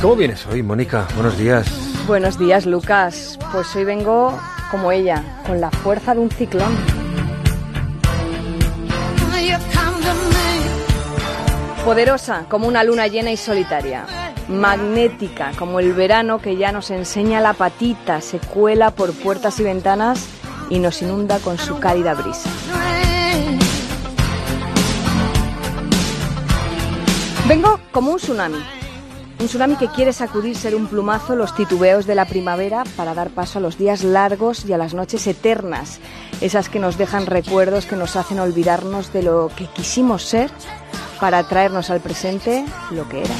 ¿Cómo vienes hoy, Mónica? Buenos días. Buenos días, Lucas. Pues hoy vengo como ella, con la fuerza de un ciclón. Poderosa como una luna llena y solitaria. Magnética como el verano que ya nos enseña la patita, se cuela por puertas y ventanas y nos inunda con su cálida brisa. Vengo como un tsunami. Un tsunami que quiere sacudirse de un plumazo los titubeos de la primavera para dar paso a los días largos y a las noches eternas, esas que nos dejan recuerdos que nos hacen olvidarnos de lo que quisimos ser para traernos al presente lo que era.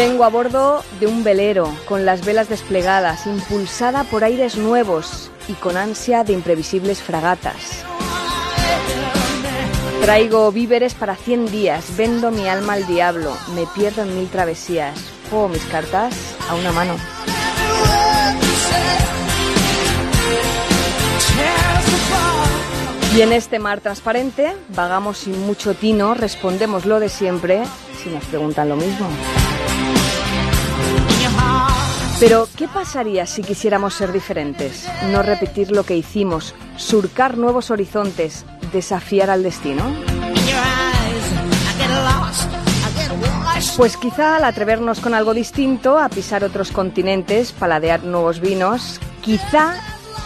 Vengo a bordo de un velero, con las velas desplegadas, impulsada por aires nuevos y con ansia de imprevisibles fragatas. Traigo víveres para 100 días, vendo mi alma al diablo, me pierdo en mil travesías, juego mis cartas a una mano. Y en este mar transparente, vagamos sin mucho tino, respondemos lo de siempre si nos preguntan lo mismo. Pero, ¿qué pasaría si quisiéramos ser diferentes? No repetir lo que hicimos, surcar nuevos horizontes, desafiar al destino. Pues quizá al atrevernos con algo distinto, a pisar otros continentes, paladear nuevos vinos, quizá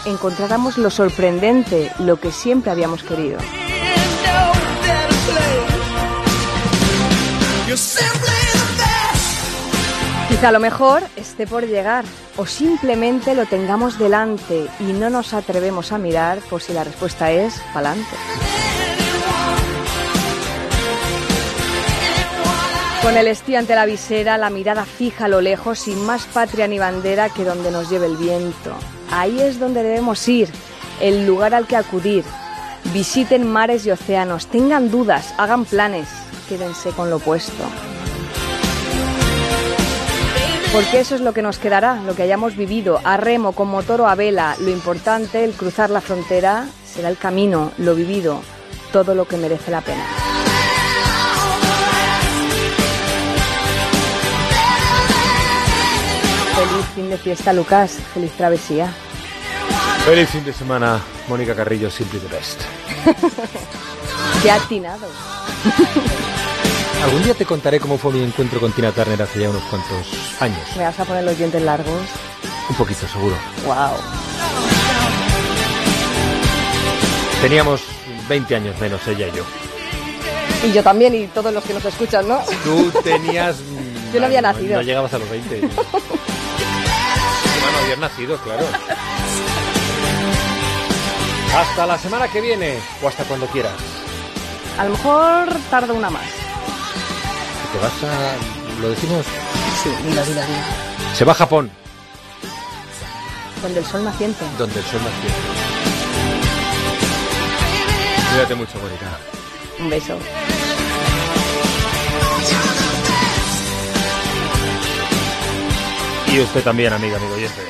encontráramos lo sorprendente, lo que siempre habíamos querido. Quizá lo mejor esté por llegar o simplemente lo tengamos delante y no nos atrevemos a mirar por si la respuesta es pa'lante. Con el estío ante la visera, la mirada fija a lo lejos, sin más patria ni bandera que donde nos lleve el viento. Ahí es donde debemos ir, el lugar al que acudir. Visiten mares y océanos, tengan dudas, hagan planes, quédense con lo opuesto. Porque eso es lo que nos quedará, lo que hayamos vivido, a remo, con motor o a vela. Lo importante, el cruzar la frontera, será el camino, lo vivido, todo lo que merece la pena. Feliz fin de fiesta, Lucas. Feliz travesía. Feliz fin de semana, Mónica Carrillo, Simply the Best. Qué atinado. Algún día te contaré cómo fue mi encuentro con Tina Turner hace ya unos cuantos años. ¿Me vas a poner los dientes largos? Un poquito, seguro. Wow. Teníamos 20 años menos, ella y yo. Y yo también, y todos los que nos escuchan, ¿no? Tú tenías... Yo no había nacido. No llegabas a los 20. no habías nacido, claro. Hasta la semana que viene o hasta cuando quieras. A lo mejor tardo una más. ¿Te vas a... ¿Lo decimos? Sí, dila, dila, dila. Se va a Japón. Donde el sol naciente. Donde el sol naciente. Cuídate mucho, Mónica. Un beso. Y usted también, amiga, amigo oyente.